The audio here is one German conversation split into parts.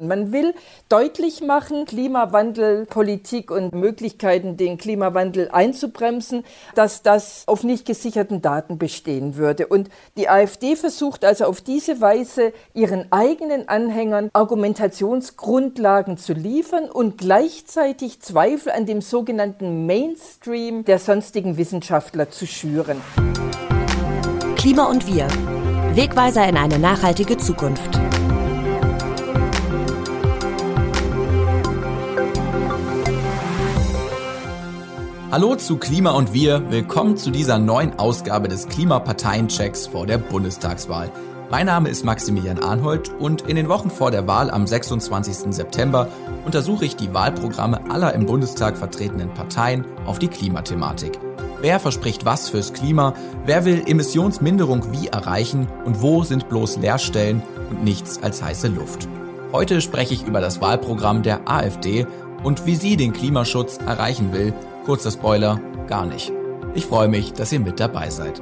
Man will deutlich machen, Klimawandel, Politik und Möglichkeiten, den Klimawandel einzubremsen, dass das auf nicht gesicherten Daten bestehen würde. Und die AfD versucht also auf diese Weise ihren eigenen Anhängern Argumentationsgrundlagen zu liefern und gleichzeitig Zweifel an dem sogenannten Mainstream der sonstigen Wissenschaftler zu schüren. Klima und wir. Wegweiser in eine nachhaltige Zukunft. Hallo zu Klima und wir. Willkommen zu dieser neuen Ausgabe des Klimaparteienchecks vor der Bundestagswahl. Mein Name ist Maximilian Arnhold und in den Wochen vor der Wahl am 26. September untersuche ich die Wahlprogramme aller im Bundestag vertretenen Parteien auf die Klimathematik. Wer verspricht was fürs Klima? Wer will Emissionsminderung wie erreichen? Und wo sind bloß Leerstellen und nichts als heiße Luft? Heute spreche ich über das Wahlprogramm der AfD und wie sie den Klimaschutz erreichen will Kurzer Spoiler, gar nicht. Ich freue mich, dass ihr mit dabei seid.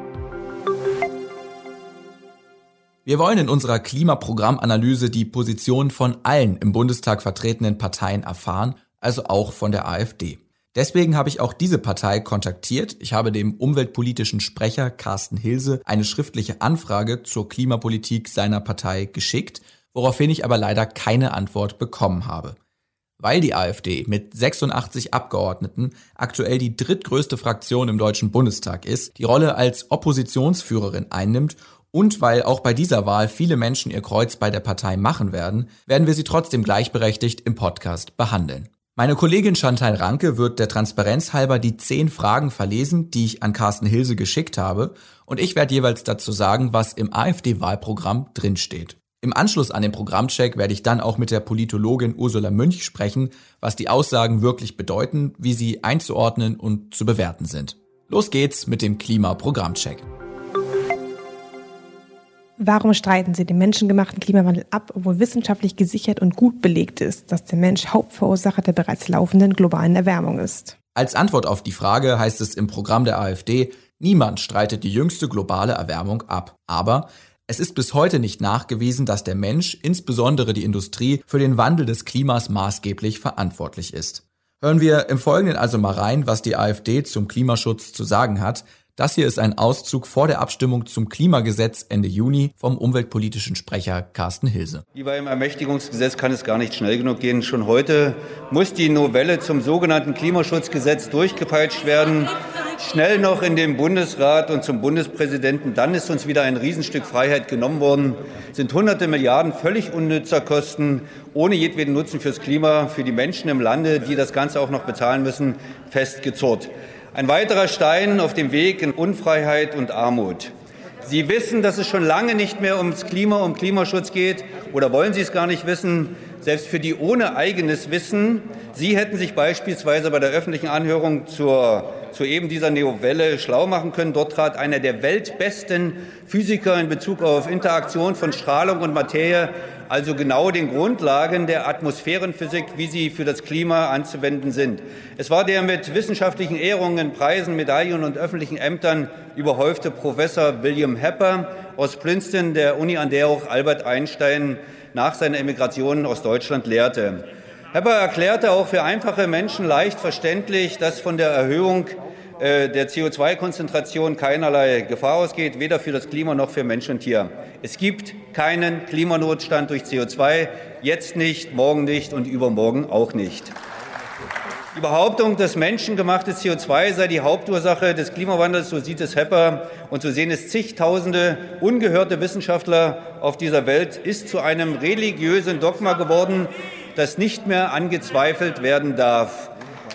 Wir wollen in unserer Klimaprogrammanalyse die Position von allen im Bundestag vertretenen Parteien erfahren, also auch von der AfD. Deswegen habe ich auch diese Partei kontaktiert. Ich habe dem umweltpolitischen Sprecher Carsten Hilse eine schriftliche Anfrage zur Klimapolitik seiner Partei geschickt, woraufhin ich aber leider keine Antwort bekommen habe. Weil die AfD mit 86 Abgeordneten aktuell die drittgrößte Fraktion im Deutschen Bundestag ist, die Rolle als Oppositionsführerin einnimmt und weil auch bei dieser Wahl viele Menschen ihr Kreuz bei der Partei machen werden, werden wir sie trotzdem gleichberechtigt im Podcast behandeln. Meine Kollegin Chantal Ranke wird der Transparenz halber die zehn Fragen verlesen, die ich an Carsten Hilse geschickt habe, und ich werde jeweils dazu sagen, was im AfD-Wahlprogramm drinsteht. Im Anschluss an den Programmcheck werde ich dann auch mit der Politologin Ursula Münch sprechen, was die Aussagen wirklich bedeuten, wie sie einzuordnen und zu bewerten sind. Los geht's mit dem Klimaprogrammcheck. Warum streiten Sie den menschengemachten Klimawandel ab, obwohl wissenschaftlich gesichert und gut belegt ist, dass der Mensch Hauptverursacher der bereits laufenden globalen Erwärmung ist? Als Antwort auf die Frage heißt es im Programm der AfD, niemand streitet die jüngste globale Erwärmung ab. Aber es ist bis heute nicht nachgewiesen, dass der Mensch, insbesondere die Industrie, für den Wandel des Klimas maßgeblich verantwortlich ist. Hören wir im Folgenden also mal rein, was die AfD zum Klimaschutz zu sagen hat. Das hier ist ein Auszug vor der Abstimmung zum Klimagesetz Ende Juni vom umweltpolitischen Sprecher Carsten Hilse. Wie beim Ermächtigungsgesetz kann es gar nicht schnell genug gehen. Schon heute muss die Novelle zum sogenannten Klimaschutzgesetz durchgepeitscht werden schnell noch in den Bundesrat und zum Bundespräsidenten. Dann ist uns wieder ein Riesenstück Freiheit genommen worden, sind hunderte Milliarden völlig unnützer Kosten, ohne jedweden Nutzen fürs Klima, für die Menschen im Lande, die das Ganze auch noch bezahlen müssen, festgezurrt. Ein weiterer Stein auf dem Weg in Unfreiheit und Armut. Sie wissen, dass es schon lange nicht mehr ums Klima, um Klimaschutz geht, oder wollen Sie es gar nicht wissen? Selbst für die ohne eigenes Wissen. Sie hätten sich beispielsweise bei der öffentlichen Anhörung zur zu eben dieser Novelle schlau machen können. Dort trat einer der weltbesten Physiker in Bezug auf Interaktion von Strahlung und Materie, also genau den Grundlagen der Atmosphärenphysik, wie sie für das Klima anzuwenden sind. Es war der mit wissenschaftlichen Ehrungen, Preisen, Medaillen und öffentlichen Ämtern überhäufte Professor William Hepper aus Princeton, der Uni, an der auch Albert Einstein nach seiner Emigration aus Deutschland lehrte. Hepper erklärte auch für einfache Menschen leicht verständlich, dass von der Erhöhung äh, der CO2-Konzentration keinerlei Gefahr ausgeht, weder für das Klima noch für Mensch und Tier. Es gibt keinen Klimanotstand durch CO2, jetzt nicht, morgen nicht und übermorgen auch nicht. Die Behauptung, dass menschengemachte CO2 sei die Hauptursache des Klimawandels, so sieht es Hepper und so sehen es zigtausende ungehörte Wissenschaftler auf dieser Welt, ist zu einem religiösen Dogma geworden, das nicht mehr angezweifelt werden darf.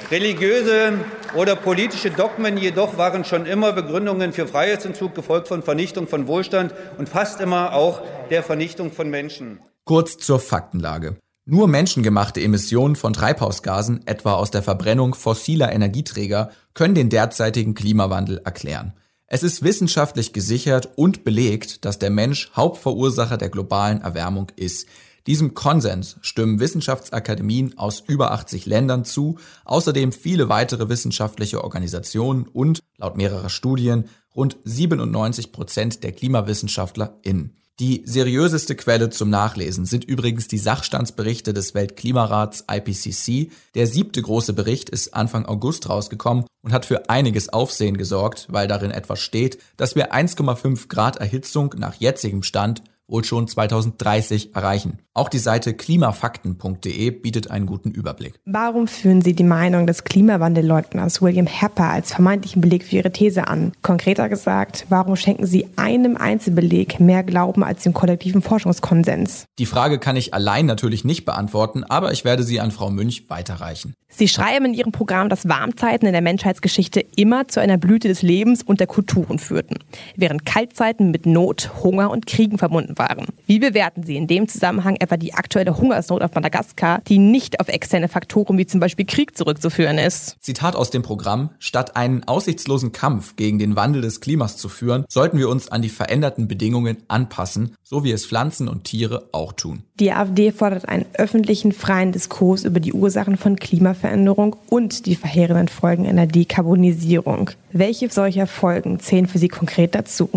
Religiöse oder politische Dogmen jedoch waren schon immer Begründungen für Freiheitsentzug, gefolgt von Vernichtung von Wohlstand und fast immer auch der Vernichtung von Menschen. Kurz zur Faktenlage. Nur menschengemachte Emissionen von Treibhausgasen, etwa aus der Verbrennung fossiler Energieträger, können den derzeitigen Klimawandel erklären. Es ist wissenschaftlich gesichert und belegt, dass der Mensch Hauptverursacher der globalen Erwärmung ist. Diesem Konsens stimmen Wissenschaftsakademien aus über 80 Ländern zu, außerdem viele weitere wissenschaftliche Organisationen und, laut mehrerer Studien, rund 97 Prozent der KlimawissenschaftlerInnen. Die seriöseste Quelle zum Nachlesen sind übrigens die Sachstandsberichte des Weltklimarats IPCC. Der siebte große Bericht ist Anfang August rausgekommen und hat für einiges Aufsehen gesorgt, weil darin etwas steht, dass wir 1,5 Grad Erhitzung nach jetzigem Stand wohl schon 2030 erreichen. Auch die Seite klimafakten.de bietet einen guten Überblick. Warum führen Sie die Meinung des Klimawandelleugners William Hepper als vermeintlichen Beleg für Ihre These an? Konkreter gesagt, warum schenken Sie einem Einzelbeleg mehr Glauben als dem kollektiven Forschungskonsens? Die Frage kann ich allein natürlich nicht beantworten, aber ich werde sie an Frau Münch weiterreichen. Sie schreiben in Ihrem Programm, dass Warmzeiten in der Menschheitsgeschichte immer zu einer Blüte des Lebens und der Kulturen führten, während Kaltzeiten mit Not, Hunger und Kriegen verbunden waren. Wie bewerten Sie in dem Zusammenhang etwa die aktuelle Hungersnot auf Madagaskar, die nicht auf externe Faktoren wie zum Beispiel Krieg zurückzuführen ist? Zitat aus dem Programm. Statt einen aussichtslosen Kampf gegen den Wandel des Klimas zu führen, sollten wir uns an die veränderten Bedingungen anpassen, so wie es Pflanzen und Tiere auch tun. Die AfD fordert einen öffentlichen, freien Diskurs über die Ursachen von Klimaveränderung und die verheerenden Folgen einer Dekarbonisierung. Welche solcher Folgen zählen für Sie konkret dazu?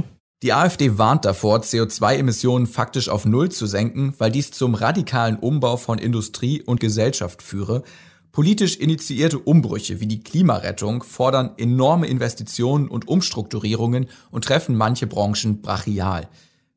Die AfD warnt davor, CO2-Emissionen faktisch auf Null zu senken, weil dies zum radikalen Umbau von Industrie und Gesellschaft führe. Politisch initiierte Umbrüche wie die Klimarettung fordern enorme Investitionen und Umstrukturierungen und treffen manche Branchen brachial.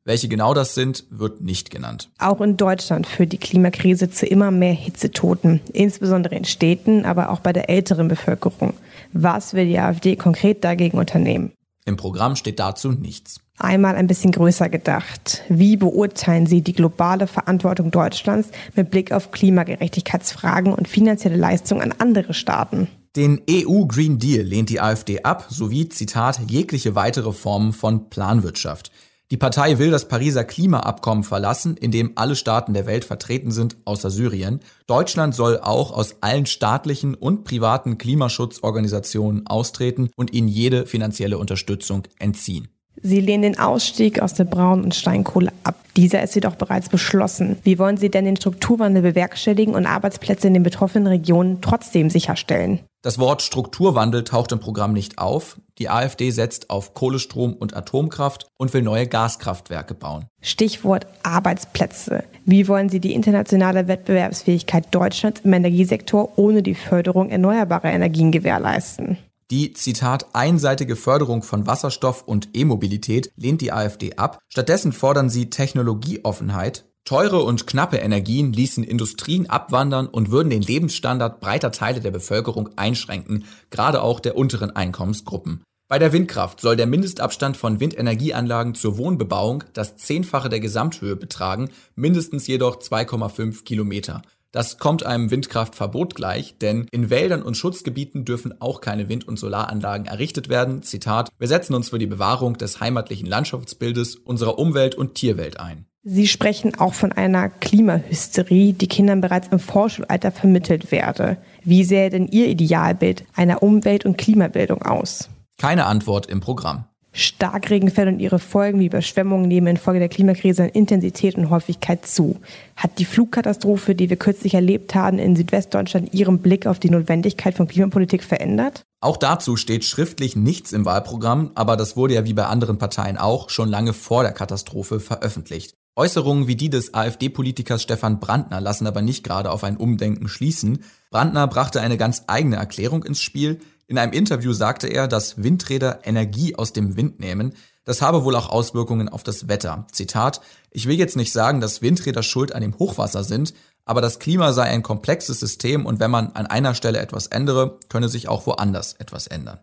Welche genau das sind, wird nicht genannt. Auch in Deutschland führt die Klimakrise zu immer mehr Hitzetoten, insbesondere in Städten, aber auch bei der älteren Bevölkerung. Was will die AfD konkret dagegen unternehmen? Im Programm steht dazu nichts. Einmal ein bisschen größer gedacht. Wie beurteilen Sie die globale Verantwortung Deutschlands mit Blick auf Klimagerechtigkeitsfragen und finanzielle Leistungen an andere Staaten? Den EU Green Deal lehnt die AfD ab, sowie, Zitat, jegliche weitere Formen von Planwirtschaft. Die Partei will das Pariser Klimaabkommen verlassen, in dem alle Staaten der Welt vertreten sind, außer Syrien. Deutschland soll auch aus allen staatlichen und privaten Klimaschutzorganisationen austreten und ihnen jede finanzielle Unterstützung entziehen. Sie lehnen den Ausstieg aus der Braun- und Steinkohle ab. Dieser ist jedoch bereits beschlossen. Wie wollen Sie denn den Strukturwandel bewerkstelligen und Arbeitsplätze in den betroffenen Regionen trotzdem sicherstellen? Das Wort Strukturwandel taucht im Programm nicht auf. Die AfD setzt auf Kohlestrom und Atomkraft und will neue Gaskraftwerke bauen. Stichwort Arbeitsplätze. Wie wollen Sie die internationale Wettbewerbsfähigkeit Deutschlands im Energiesektor ohne die Förderung erneuerbarer Energien gewährleisten? Die, Zitat, einseitige Förderung von Wasserstoff und E-Mobilität lehnt die AfD ab. Stattdessen fordern sie Technologieoffenheit. Teure und knappe Energien ließen Industrien abwandern und würden den Lebensstandard breiter Teile der Bevölkerung einschränken, gerade auch der unteren Einkommensgruppen. Bei der Windkraft soll der Mindestabstand von Windenergieanlagen zur Wohnbebauung das Zehnfache der Gesamthöhe betragen, mindestens jedoch 2,5 Kilometer. Das kommt einem Windkraftverbot gleich, denn in Wäldern und Schutzgebieten dürfen auch keine Wind- und Solaranlagen errichtet werden. Zitat, wir setzen uns für die Bewahrung des heimatlichen Landschaftsbildes, unserer Umwelt und Tierwelt ein. Sie sprechen auch von einer Klimahysterie, die Kindern bereits im Vorschulalter vermittelt werde. Wie sähe denn Ihr Idealbild einer Umwelt- und Klimabildung aus? Keine Antwort im Programm. Starkregenfälle und ihre Folgen wie Überschwemmungen nehmen infolge der Klimakrise an Intensität und Häufigkeit zu. Hat die Flugkatastrophe, die wir kürzlich erlebt haben in Südwestdeutschland, Ihren Blick auf die Notwendigkeit von Klimapolitik verändert? Auch dazu steht schriftlich nichts im Wahlprogramm, aber das wurde ja wie bei anderen Parteien auch schon lange vor der Katastrophe veröffentlicht. Äußerungen wie die des AfD-Politikers Stefan Brandner lassen aber nicht gerade auf ein Umdenken schließen. Brandner brachte eine ganz eigene Erklärung ins Spiel, in einem Interview sagte er, dass Windräder Energie aus dem Wind nehmen. Das habe wohl auch Auswirkungen auf das Wetter. Zitat, ich will jetzt nicht sagen, dass Windräder schuld an dem Hochwasser sind, aber das Klima sei ein komplexes System und wenn man an einer Stelle etwas ändere, könne sich auch woanders etwas ändern.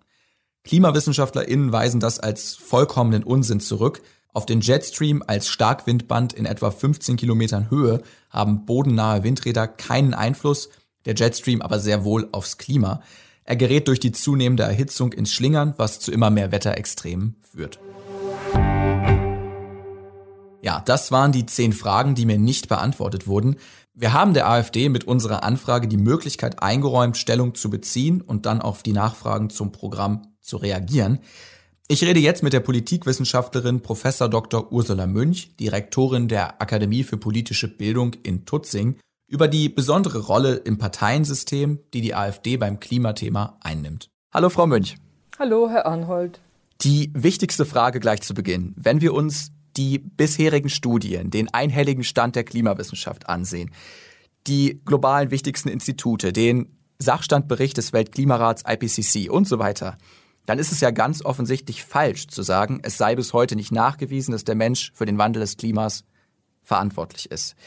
KlimawissenschaftlerInnen weisen das als vollkommenen Unsinn zurück. Auf den Jetstream als Starkwindband in etwa 15 Kilometern Höhe haben bodennahe Windräder keinen Einfluss, der Jetstream aber sehr wohl aufs Klima. Er gerät durch die zunehmende Erhitzung ins Schlingern, was zu immer mehr Wetterextremen führt. Ja, das waren die zehn Fragen, die mir nicht beantwortet wurden. Wir haben der AfD mit unserer Anfrage die Möglichkeit eingeräumt, Stellung zu beziehen und dann auf die Nachfragen zum Programm zu reagieren. Ich rede jetzt mit der Politikwissenschaftlerin Prof. Dr. Ursula Münch, Direktorin der Akademie für politische Bildung in Tutzing über die besondere Rolle im Parteiensystem, die die AfD beim Klimathema einnimmt. Hallo Frau Münch. Hallo Herr Arnhold. Die wichtigste Frage gleich zu Beginn. Wenn wir uns die bisherigen Studien, den einhelligen Stand der Klimawissenschaft ansehen, die globalen wichtigsten Institute, den Sachstandbericht des Weltklimarats IPCC und so weiter, dann ist es ja ganz offensichtlich falsch zu sagen, es sei bis heute nicht nachgewiesen, dass der Mensch für den Wandel des Klimas verantwortlich ist.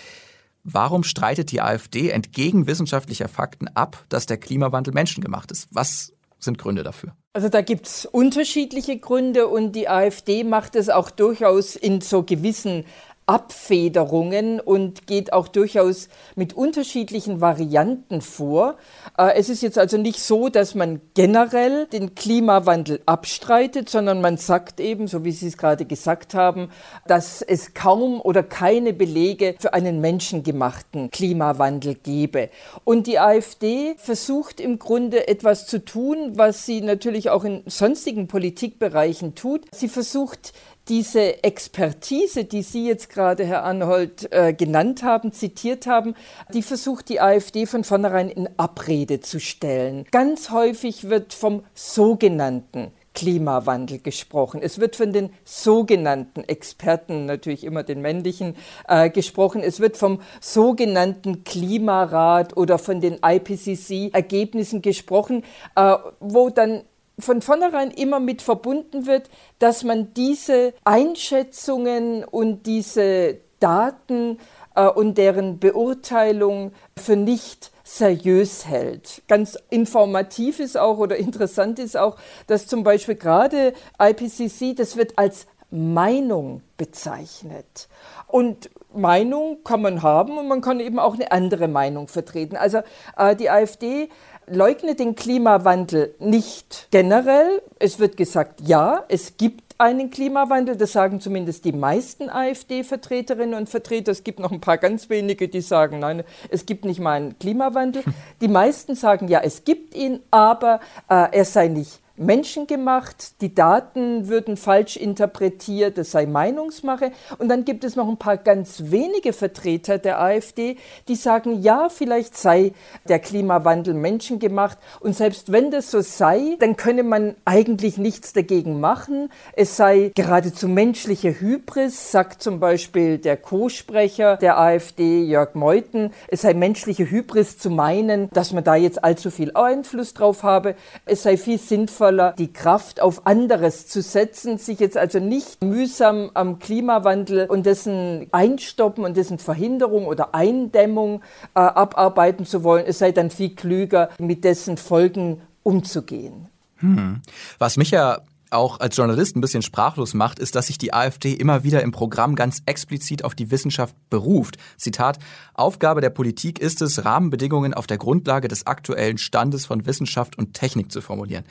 Warum streitet die AfD entgegen wissenschaftlicher Fakten ab, dass der Klimawandel menschengemacht ist? Was sind Gründe dafür? Also da gibt es unterschiedliche Gründe und die AfD macht es auch durchaus in so gewissen Abfederungen und geht auch durchaus mit unterschiedlichen Varianten vor. Äh, es ist jetzt also nicht so, dass man generell den Klimawandel abstreitet, sondern man sagt eben, so wie Sie es gerade gesagt haben, dass es kaum oder keine Belege für einen menschengemachten Klimawandel gebe. Und die AfD versucht im Grunde etwas zu tun, was sie natürlich auch in sonstigen Politikbereichen tut. Sie versucht diese Expertise, die Sie jetzt gerade, Herr Anhold, äh, genannt haben, zitiert haben, die versucht die AfD von vornherein in Abrede zu stellen. Ganz häufig wird vom sogenannten Klimawandel gesprochen. Es wird von den sogenannten Experten, natürlich immer den männlichen, äh, gesprochen. Es wird vom sogenannten Klimarat oder von den IPCC-Ergebnissen gesprochen, äh, wo dann von vornherein immer mit verbunden wird, dass man diese Einschätzungen und diese Daten äh, und deren Beurteilung für nicht seriös hält. Ganz informativ ist auch oder interessant ist auch, dass zum Beispiel gerade IPCC, das wird als Meinung bezeichnet. Und Meinung kann man haben und man kann eben auch eine andere Meinung vertreten. Also äh, die AfD leugnet den Klimawandel nicht generell. Es wird gesagt, ja, es gibt einen Klimawandel. Das sagen zumindest die meisten AfD-Vertreterinnen und Vertreter. Es gibt noch ein paar ganz wenige, die sagen, nein, es gibt nicht mal einen Klimawandel. Die meisten sagen, ja, es gibt ihn, aber äh, er sei nicht menschengemacht, die Daten würden falsch interpretiert, es sei Meinungsmache. Und dann gibt es noch ein paar ganz wenige Vertreter der AfD, die sagen, ja, vielleicht sei der Klimawandel menschengemacht. Und selbst wenn das so sei, dann könne man eigentlich nichts dagegen machen. Es sei geradezu menschliche Hybris, sagt zum Beispiel der Co-Sprecher der AfD, Jörg Meuthen. Es sei menschliche Hybris zu meinen, dass man da jetzt allzu viel Einfluss drauf habe. Es sei viel sinnvoller, sinnvoller, die Kraft auf anderes zu setzen, sich jetzt also nicht mühsam am Klimawandel und dessen Einstoppen und dessen Verhinderung oder Eindämmung äh, abarbeiten zu wollen. Es sei dann viel klüger, mit dessen Folgen umzugehen. Hm. Was mich ja auch als Journalist ein bisschen sprachlos macht, ist, dass sich die AfD immer wieder im Programm ganz explizit auf die Wissenschaft beruft. Zitat, Aufgabe der Politik ist es, Rahmenbedingungen auf der Grundlage des aktuellen Standes von Wissenschaft und Technik zu formulieren.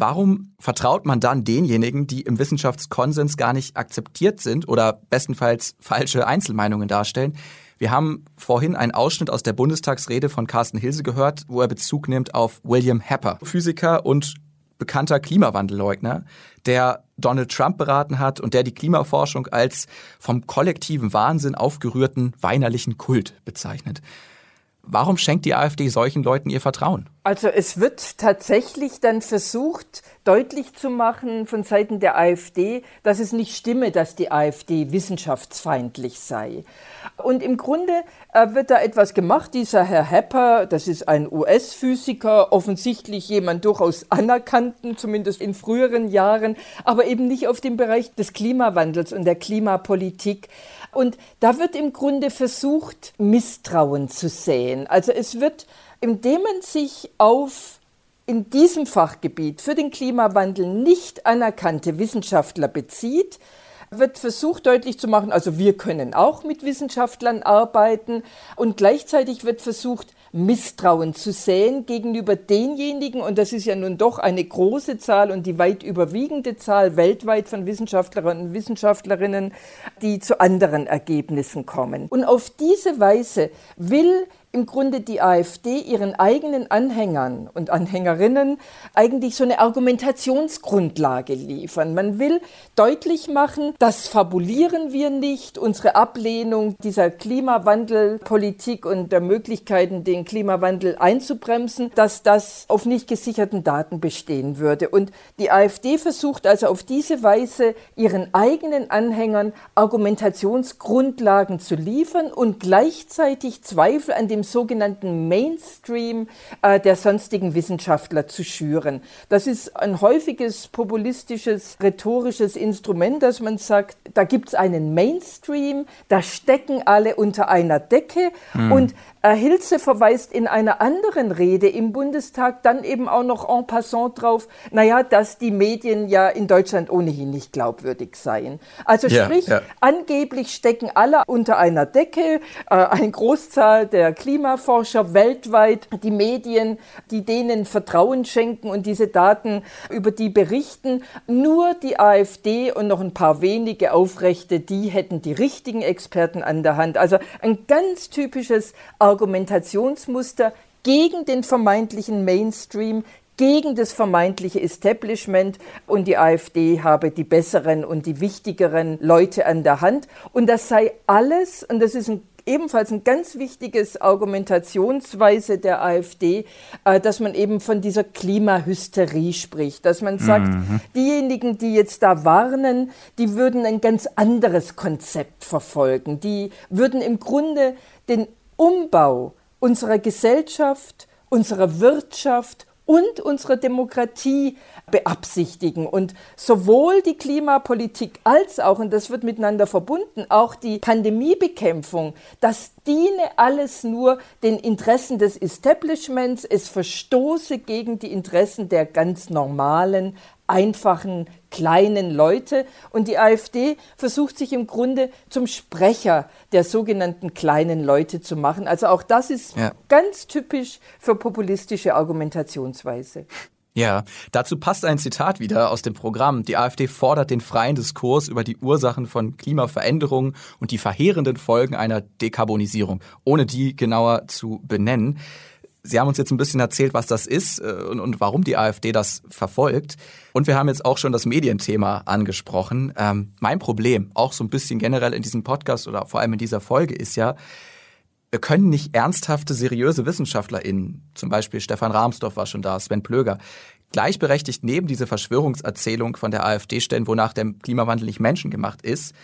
Warum vertraut man dann denjenigen, die im Wissenschaftskonsens gar nicht akzeptiert sind oder bestenfalls falsche Einzelmeinungen darstellen? Wir haben vorhin einen Ausschnitt aus der Bundestagsrede von Carsten Hilse gehört, wo er Bezug nimmt auf William Happer, Physiker und bekannter Klimawandelleugner, der Donald Trump beraten hat und der die Klimaforschung als vom kollektiven Wahnsinn aufgerührten weinerlichen Kult bezeichnet. Warum schenkt die AfD solchen Leuten ihr Vertrauen? Also es wird tatsächlich dann versucht, deutlich zu machen von Seiten der AfD, dass es nicht stimme, dass die AfD wissenschaftsfeindlich sei. Und im Grunde äh, wird da etwas gemacht. Dieser Herr Hepper, das ist ein US-Physiker, offensichtlich jemand durchaus anerkannten, zumindest in früheren Jahren, aber eben nicht auf dem Bereich des Klimawandels und der Klimapolitik. Und da wird im Grunde versucht, Misstrauen zu säen. Also es wird, indem man sich auf in diesem Fachgebiet für den Klimawandel nicht anerkannte Wissenschaftler bezieht, wird versucht deutlich zu machen, also wir können auch mit Wissenschaftlern arbeiten und gleichzeitig wird versucht, Misstrauen zu säen gegenüber denjenigen, und das ist ja nun doch eine große Zahl und die weit überwiegende Zahl weltweit von Wissenschaftlerinnen und Wissenschaftlerinnen, die zu anderen Ergebnissen kommen. Und auf diese Weise will im Grunde die AfD ihren eigenen Anhängern und Anhängerinnen eigentlich so eine Argumentationsgrundlage liefern. Man will deutlich machen, das fabulieren wir nicht, unsere Ablehnung dieser Klimawandelpolitik und der Möglichkeiten, den Klimawandel einzubremsen, dass das auf nicht gesicherten Daten bestehen würde. Und die AfD versucht also auf diese Weise ihren eigenen Anhängern Argumentationsgrundlagen zu liefern und gleichzeitig Zweifel an dem dem sogenannten Mainstream äh, der sonstigen Wissenschaftler zu schüren. Das ist ein häufiges populistisches, rhetorisches Instrument, dass man sagt, da gibt es einen Mainstream, da stecken alle unter einer Decke mhm. und äh, Hilze verweist in einer anderen Rede im Bundestag dann eben auch noch en passant drauf, naja, dass die Medien ja in Deutschland ohnehin nicht glaubwürdig seien. Also ja, sprich, ja. angeblich stecken alle unter einer Decke, äh, eine Großzahl der Klimaforscher weltweit, die Medien, die denen Vertrauen schenken und diese Daten über die berichten. Nur die AfD und noch ein paar wenige Aufrechte, die hätten die richtigen Experten an der Hand. Also ein ganz typisches Argumentationsmuster gegen den vermeintlichen Mainstream, gegen das vermeintliche Establishment und die AfD habe die besseren und die wichtigeren Leute an der Hand. Und das sei alles, und das ist ein ebenfalls ein ganz wichtiges Argumentationsweise der AfD, äh, dass man eben von dieser Klimahysterie spricht, dass man sagt, mhm. diejenigen, die jetzt da warnen, die würden ein ganz anderes Konzept verfolgen, die würden im Grunde den Umbau unserer Gesellschaft, unserer Wirtschaft und unserer Demokratie beabsichtigen. Und sowohl die Klimapolitik als auch, und das wird miteinander verbunden, auch die Pandemiebekämpfung, das diene alles nur den Interessen des Establishments, es verstoße gegen die Interessen der ganz normalen, einfachen, kleinen Leute. Und die AfD versucht sich im Grunde zum Sprecher der sogenannten kleinen Leute zu machen. Also auch das ist ja. ganz typisch für populistische Argumentationsweise. Ja, dazu passt ein Zitat wieder aus dem Programm. Die AfD fordert den freien Diskurs über die Ursachen von Klimaveränderungen und die verheerenden Folgen einer Dekarbonisierung, ohne die genauer zu benennen. Sie haben uns jetzt ein bisschen erzählt, was das ist äh, und, und, warum die AfD das verfolgt. Und wir haben jetzt auch schon das Medienthema angesprochen. Ähm, mein Problem, auch so ein bisschen generell in diesem Podcast oder vor allem in dieser Folge, ist ja, wir können nicht ernsthafte, seriöse WissenschaftlerInnen, zum Beispiel Stefan Rahmsdorf war schon da, Sven Plöger, gleichberechtigt neben diese Verschwörungserzählung von der AfD stellen, wonach der Klimawandel nicht menschengemacht ist.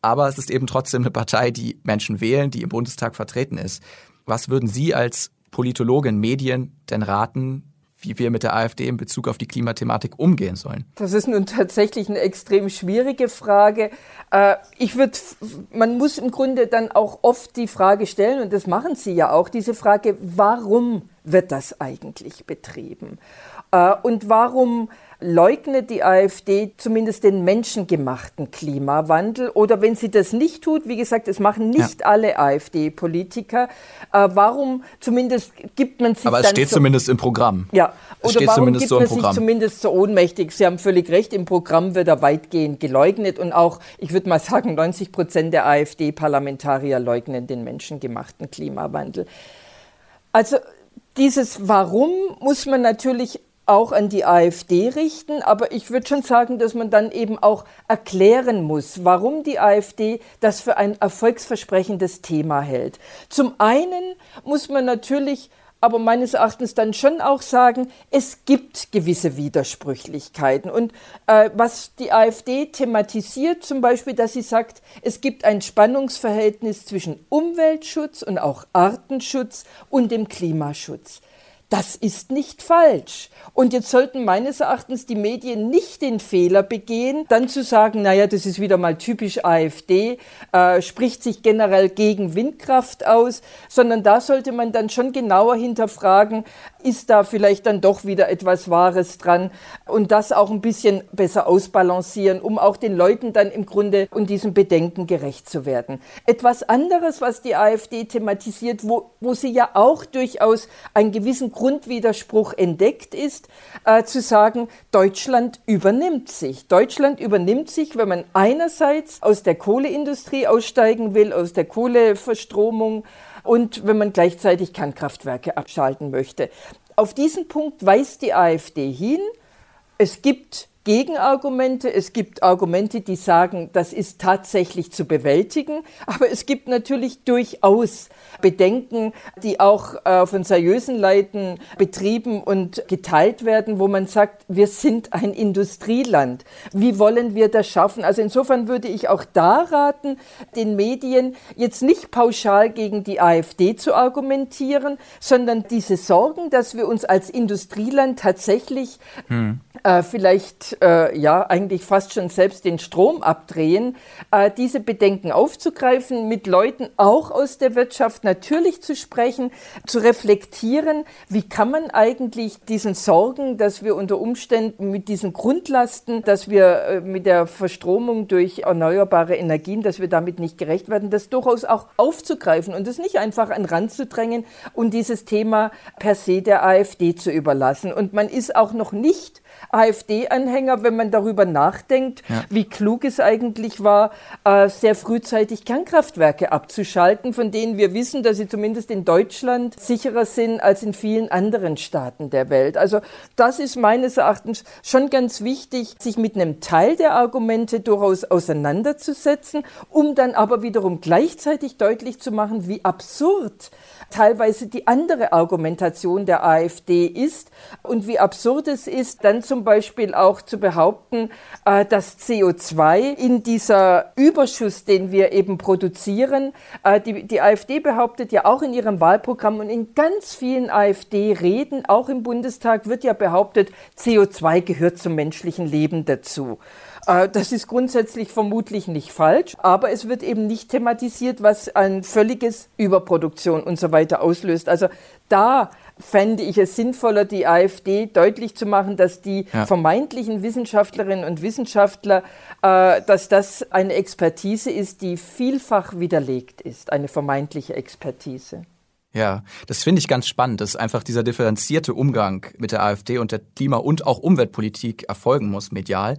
Aber es ist eben trotzdem eine Partei, die Menschen wählen, die im Bundestag vertreten ist. Was würden Sie als Politologin Medien denn raten, wie wir mit der AfD in Bezug auf die Klimathematik umgehen sollen? Das ist nun tatsächlich eine extrem schwierige Frage. Äh, ich würde, man muss im Grunde dann auch oft die Frage stellen, und das machen Sie ja auch, diese Frage, warum wird das eigentlich betrieben? Äh, und warum leugnet die AfD zumindest den menschengemachten Klimawandel? Oder wenn sie das nicht tut, wie gesagt, es machen nicht ja. alle AfD-Politiker, äh, warum zumindest gibt man sich Aber es steht so, zumindest im Programm. Ja, es oder warum gibt so man sich zumindest so ohnmächtig? Sie haben völlig recht, im Programm wird er weitgehend geleugnet und auch, ich würde mal sagen, 90 Prozent der AfD-Parlamentarier leugnen den menschengemachten Klimawandel. Also dieses Warum muss man natürlich auch an die AfD richten, aber ich würde schon sagen, dass man dann eben auch erklären muss, warum die AfD das für ein erfolgsversprechendes Thema hält. Zum einen muss man natürlich aber meines Erachtens dann schon auch sagen, es gibt gewisse Widersprüchlichkeiten. Und äh, was die AfD thematisiert, zum Beispiel, dass sie sagt, es gibt ein Spannungsverhältnis zwischen Umweltschutz und auch Artenschutz und dem Klimaschutz. Das ist nicht falsch. Und jetzt sollten meines Erachtens die Medien nicht den Fehler begehen, dann zu sagen, naja, das ist wieder mal typisch AfD, äh, spricht sich generell gegen Windkraft aus, sondern da sollte man dann schon genauer hinterfragen, ist da vielleicht dann doch wieder etwas Wahres dran und das auch ein bisschen besser ausbalancieren, um auch den Leuten dann im Grunde und diesen Bedenken gerecht zu werden. Etwas anderes, was die AfD thematisiert, wo, wo sie ja auch durchaus einen gewissen Grundwiderspruch entdeckt ist, äh, zu sagen, Deutschland übernimmt sich. Deutschland übernimmt sich, wenn man einerseits aus der Kohleindustrie aussteigen will, aus der Kohleverstromung, und wenn man gleichzeitig Kernkraftwerke abschalten möchte. Auf diesen Punkt weist die AfD hin. Es gibt Gegenargumente, es gibt Argumente, die sagen, das ist tatsächlich zu bewältigen, aber es gibt natürlich durchaus Bedenken, die auch äh, von seriösen Leuten betrieben und geteilt werden, wo man sagt, wir sind ein Industrieland. Wie wollen wir das schaffen? Also insofern würde ich auch da raten, den Medien jetzt nicht pauschal gegen die AfD zu argumentieren, sondern diese Sorgen, dass wir uns als Industrieland tatsächlich hm. Äh, vielleicht äh, ja eigentlich fast schon selbst den Strom abdrehen, äh, diese Bedenken aufzugreifen, mit Leuten auch aus der Wirtschaft natürlich zu sprechen, zu reflektieren, wie kann man eigentlich diesen Sorgen, dass wir unter Umständen mit diesen Grundlasten, dass wir äh, mit der Verstromung durch erneuerbare Energien, dass wir damit nicht gerecht werden, das durchaus auch aufzugreifen und es nicht einfach an Rand zu drängen und dieses Thema per se der AfD zu überlassen. Und man ist auch noch nicht AfD-Anhänger, wenn man darüber nachdenkt, ja. wie klug es eigentlich war, äh, sehr frühzeitig Kernkraftwerke abzuschalten, von denen wir wissen, dass sie zumindest in Deutschland sicherer sind als in vielen anderen Staaten der Welt. Also das ist meines Erachtens schon ganz wichtig, sich mit einem Teil der Argumente durchaus auseinanderzusetzen, um dann aber wiederum gleichzeitig deutlich zu machen, wie absurd teilweise die andere Argumentation der AfD ist und wie absurd es ist, dann zum Beispiel auch zu behaupten, äh, dass CO2 in dieser Überschuss, den wir eben produzieren, äh, die, die AfD behauptet ja auch in ihrem Wahlprogramm und in ganz vielen AfD-Reden, auch im Bundestag, wird ja behauptet, CO2 gehört zum menschlichen Leben dazu. Äh, das ist grundsätzlich vermutlich nicht falsch, aber es wird eben nicht thematisiert, was ein völliges Überproduktion und so weiter auslöst. Also da fände ich es sinnvoller, die AfD deutlich zu machen, dass die ja. vermeintlichen Wissenschaftlerinnen und Wissenschaftler, äh, dass das eine Expertise ist, die vielfach widerlegt ist, eine vermeintliche Expertise. Ja, das finde ich ganz spannend, dass einfach dieser differenzierte Umgang mit der AfD und der Klima- und auch Umweltpolitik erfolgen muss, medial.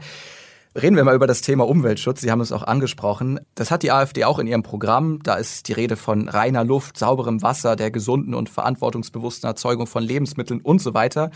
Reden wir mal über das Thema Umweltschutz. Sie haben es auch angesprochen. Das hat die AfD auch in ihrem Programm. Da ist die Rede von reiner Luft, sauberem Wasser, der gesunden und verantwortungsbewussten Erzeugung von Lebensmitteln und so weiter.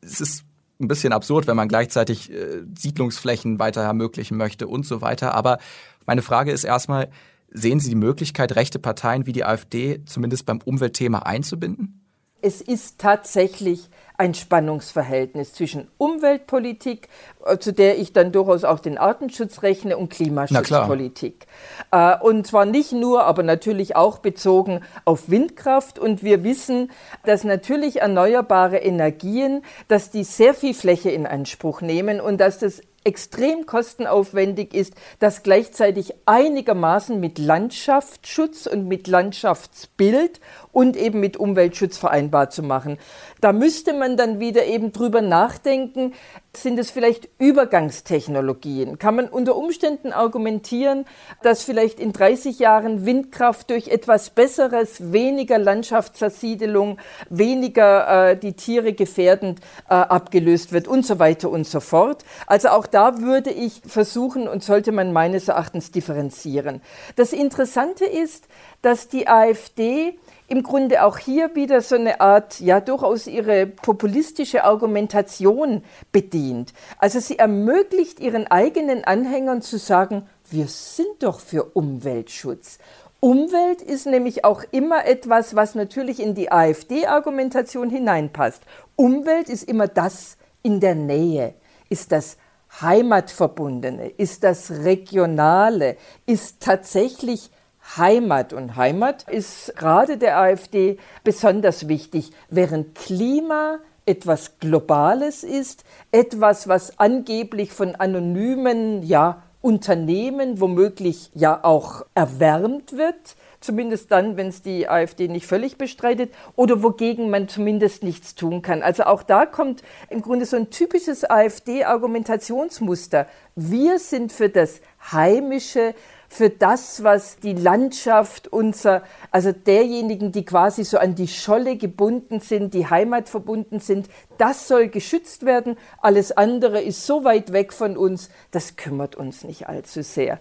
Es ist ein bisschen absurd, wenn man gleichzeitig äh, Siedlungsflächen weiter ermöglichen möchte und so weiter. Aber meine Frage ist erstmal, sehen Sie die Möglichkeit, rechte Parteien wie die AfD zumindest beim Umweltthema einzubinden? Es ist tatsächlich ein Spannungsverhältnis zwischen Umweltpolitik, äh, zu der ich dann durchaus auch den Artenschutz rechne, und Klimaschutzpolitik. Äh, und zwar nicht nur, aber natürlich auch bezogen auf Windkraft. Und wir wissen, dass natürlich erneuerbare Energien, dass die sehr viel Fläche in Anspruch nehmen und dass das extrem kostenaufwendig ist, das gleichzeitig einigermaßen mit Landschaftsschutz und mit Landschaftsbild und eben mit Umweltschutz vereinbar zu machen. Da müsste man dann wieder eben drüber nachdenken, sind es vielleicht Übergangstechnologien? Kann man unter Umständen argumentieren, dass vielleicht in 30 Jahren Windkraft durch etwas Besseres, weniger Landschaftsersiedelung, weniger äh, die Tiere gefährdend äh, abgelöst wird und so weiter und so fort? Also auch da würde ich versuchen und sollte man meines Erachtens differenzieren. Das Interessante ist, dass die AfD im Grunde auch hier wieder so eine Art, ja, durchaus ihre populistische Argumentation bedient. Also sie ermöglicht ihren eigenen Anhängern zu sagen, wir sind doch für Umweltschutz. Umwelt ist nämlich auch immer etwas, was natürlich in die AfD-Argumentation hineinpasst. Umwelt ist immer das in der Nähe, ist das Heimatverbundene, ist das Regionale, ist tatsächlich Heimat. Und Heimat ist gerade der AfD besonders wichtig, während Klima etwas Globales ist, etwas, was angeblich von anonymen ja, Unternehmen womöglich ja auch erwärmt wird, zumindest dann, wenn es die AfD nicht völlig bestreitet, oder wogegen man zumindest nichts tun kann. Also auch da kommt im Grunde so ein typisches AfD-Argumentationsmuster. Wir sind für das Heimische, für das, was die Landschaft unser, also derjenigen, die quasi so an die Scholle gebunden sind, die Heimat verbunden sind, das soll geschützt werden. Alles andere ist so weit weg von uns, das kümmert uns nicht allzu sehr.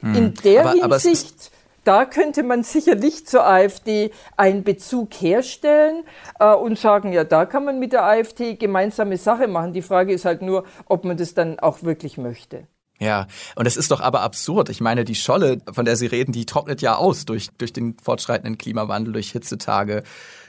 Hm. In der aber, Hinsicht. Aber da könnte man sicherlich zur AfD einen Bezug herstellen äh, und sagen, ja, da kann man mit der AfD gemeinsame Sache machen. Die Frage ist halt nur, ob man das dann auch wirklich möchte. Ja, und es ist doch aber absurd. Ich meine, die Scholle, von der Sie reden, die trocknet ja aus durch, durch den fortschreitenden Klimawandel, durch Hitzetage,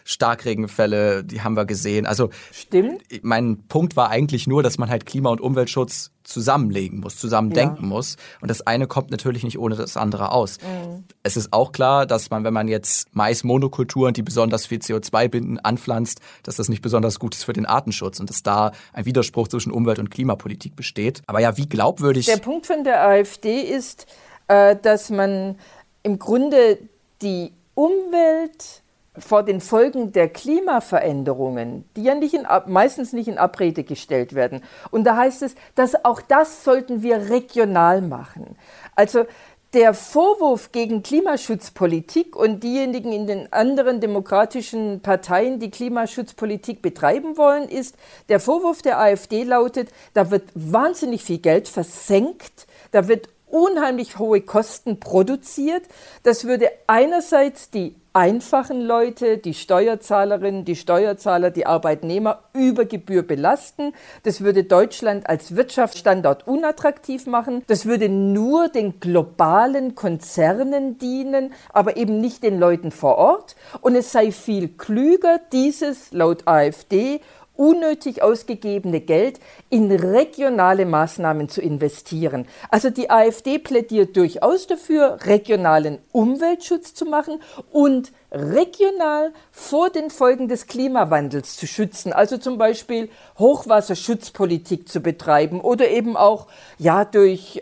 Starkregenfälle, die haben wir gesehen. Also Stimmt. Mein Punkt war eigentlich nur, dass man halt Klima- und Umweltschutz zusammenlegen muss, zusammen ja. denken muss. Und das eine kommt natürlich nicht ohne das andere aus. Mhm. Es ist auch klar, dass man, wenn man jetzt Mais-Monokulturen, die besonders viel CO2 binden, anpflanzt, dass das nicht besonders gut ist für den Artenschutz und dass da ein Widerspruch zwischen Umwelt- und Klimapolitik besteht. Aber ja, wie glaubwürdig. Der Punkt von der AfD ist, äh, dass man im Grunde die Umwelt vor den Folgen der Klimaveränderungen, die ja nicht in, meistens nicht in Abrede gestellt werden. Und da heißt es, dass auch das sollten wir regional machen. Also der Vorwurf gegen Klimaschutzpolitik und diejenigen in den anderen demokratischen Parteien, die Klimaschutzpolitik betreiben wollen, ist, der Vorwurf der AfD lautet, da wird wahnsinnig viel Geld versenkt, da wird unheimlich hohe Kosten produziert. Das würde einerseits die einfachen Leute, die Steuerzahlerinnen, die Steuerzahler, die Arbeitnehmer über Gebühr belasten. Das würde Deutschland als Wirtschaftsstandort unattraktiv machen. Das würde nur den globalen Konzernen dienen, aber eben nicht den Leuten vor Ort. Und es sei viel klüger, dieses laut AfD unnötig ausgegebene Geld in regionale Maßnahmen zu investieren. Also die AfD plädiert durchaus dafür, regionalen Umweltschutz zu machen und regional vor den Folgen des Klimawandels zu schützen. Also zum Beispiel Hochwasserschutzpolitik zu betreiben oder eben auch ja durch äh,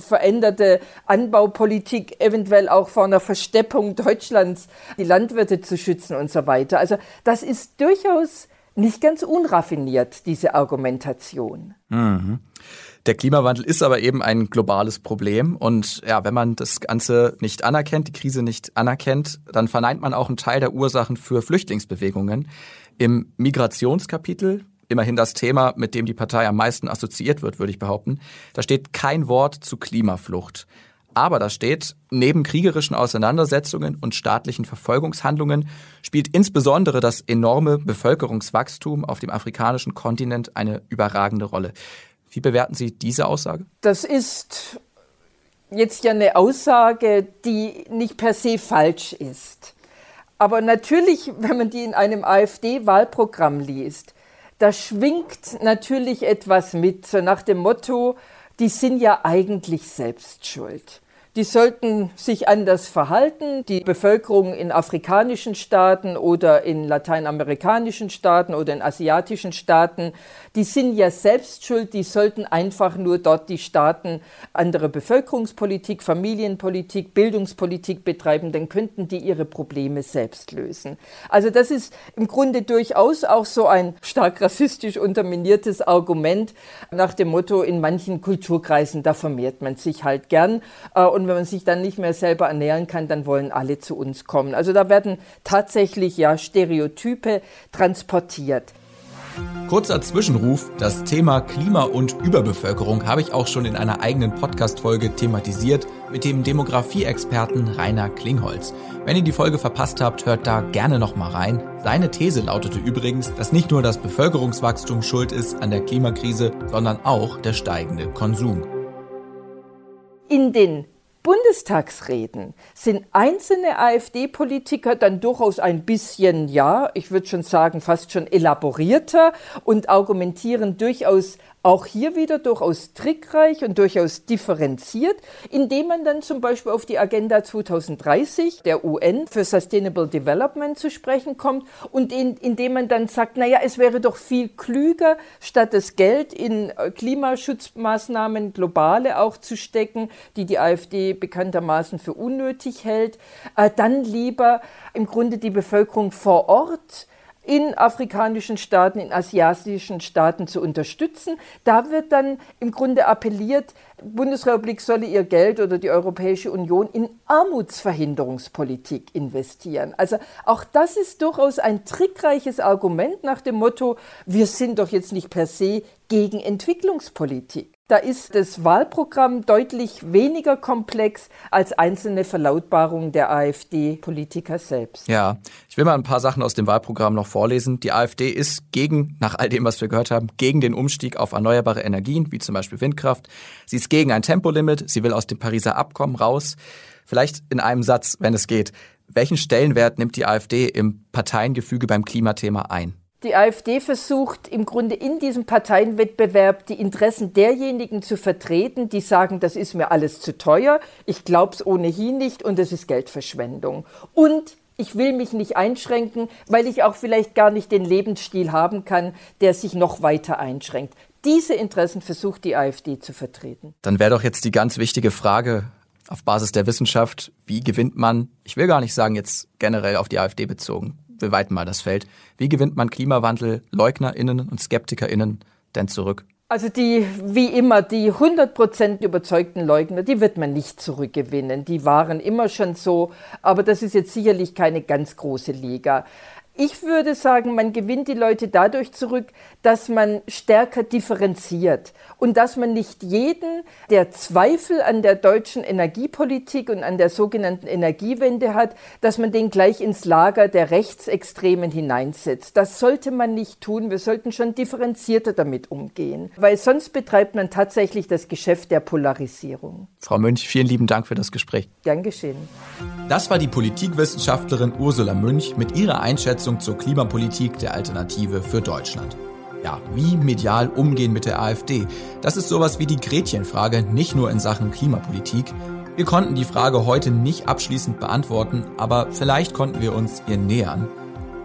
veränderte Anbaupolitik eventuell auch vor einer Versteppung Deutschlands die Landwirte zu schützen und so weiter. Also das ist durchaus nicht ganz unraffiniert, diese Argumentation. Mhm. Der Klimawandel ist aber eben ein globales Problem. Und ja, wenn man das Ganze nicht anerkennt, die Krise nicht anerkennt, dann verneint man auch einen Teil der Ursachen für Flüchtlingsbewegungen. Im Migrationskapitel, immerhin das Thema, mit dem die Partei am meisten assoziiert wird, würde ich behaupten, da steht kein Wort zu Klimaflucht. Aber da steht, neben kriegerischen Auseinandersetzungen und staatlichen Verfolgungshandlungen spielt insbesondere das enorme Bevölkerungswachstum auf dem afrikanischen Kontinent eine überragende Rolle. Wie bewerten Sie diese Aussage? Das ist jetzt ja eine Aussage, die nicht per se falsch ist. Aber natürlich, wenn man die in einem AfD-Wahlprogramm liest, da schwingt natürlich etwas mit, so nach dem Motto, die sind ja eigentlich selbst schuld. Die sollten sich anders verhalten. Die Bevölkerung in afrikanischen Staaten oder in lateinamerikanischen Staaten oder in asiatischen Staaten, die sind ja selbst schuld. Die sollten einfach nur dort die Staaten andere Bevölkerungspolitik, Familienpolitik, Bildungspolitik betreiben. Dann könnten die ihre Probleme selbst lösen. Also das ist im Grunde durchaus auch so ein stark rassistisch unterminiertes Argument nach dem Motto, in manchen Kulturkreisen, da vermehrt man sich halt gern. Äh, und und wenn man sich dann nicht mehr selber ernähren kann, dann wollen alle zu uns kommen. Also da werden tatsächlich ja Stereotype transportiert. Kurzer Zwischenruf, das Thema Klima- und Überbevölkerung habe ich auch schon in einer eigenen Podcast-Folge thematisiert mit dem Demografie-Experten Rainer Klingholz. Wenn ihr die Folge verpasst habt, hört da gerne nochmal rein. Seine These lautete übrigens, dass nicht nur das Bevölkerungswachstum schuld ist an der Klimakrise, sondern auch der steigende Konsum. In den Bundestagsreden. Sind einzelne AfD-Politiker dann durchaus ein bisschen, ja, ich würde schon sagen, fast schon elaborierter und argumentieren durchaus auch hier wieder durchaus trickreich und durchaus differenziert, indem man dann zum Beispiel auf die Agenda 2030 der UN für Sustainable Development zu sprechen kommt und in, indem man dann sagt, naja, es wäre doch viel klüger, statt das Geld in äh, Klimaschutzmaßnahmen globale auch zu stecken, die die AfD bekanntermaßen für unnötig hält, äh, dann lieber im Grunde die Bevölkerung vor Ort in afrikanischen Staaten, in asiatischen Staaten zu unterstützen. Da wird dann im Grunde appelliert, Bundesrepublik solle ihr Geld oder die Europäische Union in Armutsverhinderungspolitik investieren. Also auch das ist durchaus ein trickreiches Argument nach dem Motto, wir sind doch jetzt nicht per se gegen Entwicklungspolitik. Da ist das Wahlprogramm deutlich weniger komplex als einzelne Verlautbarungen der AfD-Politiker selbst. Ja, ich will mal ein paar Sachen aus dem Wahlprogramm noch vorlesen. Die AfD ist gegen, nach all dem, was wir gehört haben, gegen den Umstieg auf erneuerbare Energien, wie zum Beispiel Windkraft. Sie ist gegen ein Tempolimit. Sie will aus dem Pariser Abkommen raus. Vielleicht in einem Satz, wenn es geht. Welchen Stellenwert nimmt die AfD im Parteiengefüge beim Klimathema ein? Die AfD versucht im Grunde in diesem Parteienwettbewerb die Interessen derjenigen zu vertreten, die sagen, das ist mir alles zu teuer, ich glaube es ohnehin nicht und es ist Geldverschwendung. Und ich will mich nicht einschränken, weil ich auch vielleicht gar nicht den Lebensstil haben kann, der sich noch weiter einschränkt. Diese Interessen versucht die AfD zu vertreten. Dann wäre doch jetzt die ganz wichtige Frage auf Basis der Wissenschaft, wie gewinnt man, ich will gar nicht sagen jetzt generell auf die AfD bezogen, wir weiten mal das Feld. Wie gewinnt man Klimawandel, LeugnerInnen und SkeptikerInnen denn zurück? Also die, wie immer, die 100% überzeugten Leugner, die wird man nicht zurückgewinnen. Die waren immer schon so, aber das ist jetzt sicherlich keine ganz große Liga. Ich würde sagen, man gewinnt die Leute dadurch zurück, dass man stärker differenziert und dass man nicht jeden, der Zweifel an der deutschen Energiepolitik und an der sogenannten Energiewende hat, dass man den gleich ins Lager der Rechtsextremen hineinsetzt. Das sollte man nicht tun. Wir sollten schon differenzierter damit umgehen, weil sonst betreibt man tatsächlich das Geschäft der Polarisierung. Frau Münch, vielen lieben Dank für das Gespräch. Gern geschehen. Das war die Politikwissenschaftlerin Ursula Münch mit ihrer Einschätzung zur Klimapolitik der Alternative für Deutschland. Ja, wie medial umgehen mit der AfD? Das ist sowas wie die Gretchenfrage, nicht nur in Sachen Klimapolitik. Wir konnten die Frage heute nicht abschließend beantworten, aber vielleicht konnten wir uns ihr nähern.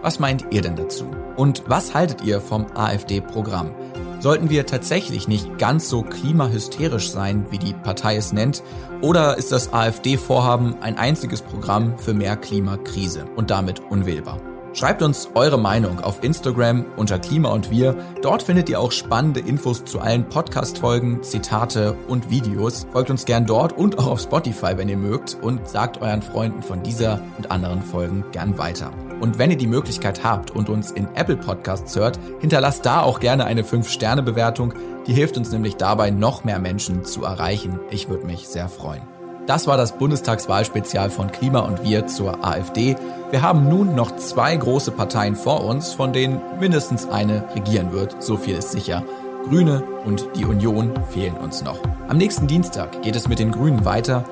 Was meint ihr denn dazu? Und was haltet ihr vom AfD-Programm? Sollten wir tatsächlich nicht ganz so klimahysterisch sein, wie die Partei es nennt? Oder ist das AfD-Vorhaben ein einziges Programm für mehr Klimakrise und damit unwählbar? Schreibt uns eure Meinung auf Instagram unter Klima und Wir. Dort findet ihr auch spannende Infos zu allen Podcast-Folgen, Zitate und Videos. Folgt uns gern dort und auch auf Spotify, wenn ihr mögt und sagt euren Freunden von dieser und anderen Folgen gern weiter. Und wenn ihr die Möglichkeit habt und uns in Apple Podcasts hört, hinterlasst da auch gerne eine 5-Sterne-Bewertung. Die hilft uns nämlich dabei, noch mehr Menschen zu erreichen. Ich würde mich sehr freuen. Das war das Bundestagswahlspezial von Klima und Wir zur AfD. Wir haben nun noch zwei große Parteien vor uns, von denen mindestens eine regieren wird. So viel ist sicher. Grüne und die Union fehlen uns noch. Am nächsten Dienstag geht es mit den Grünen weiter.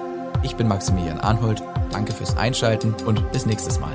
Ich bin Maximilian Arnhold. Danke fürs Einschalten und bis nächstes Mal.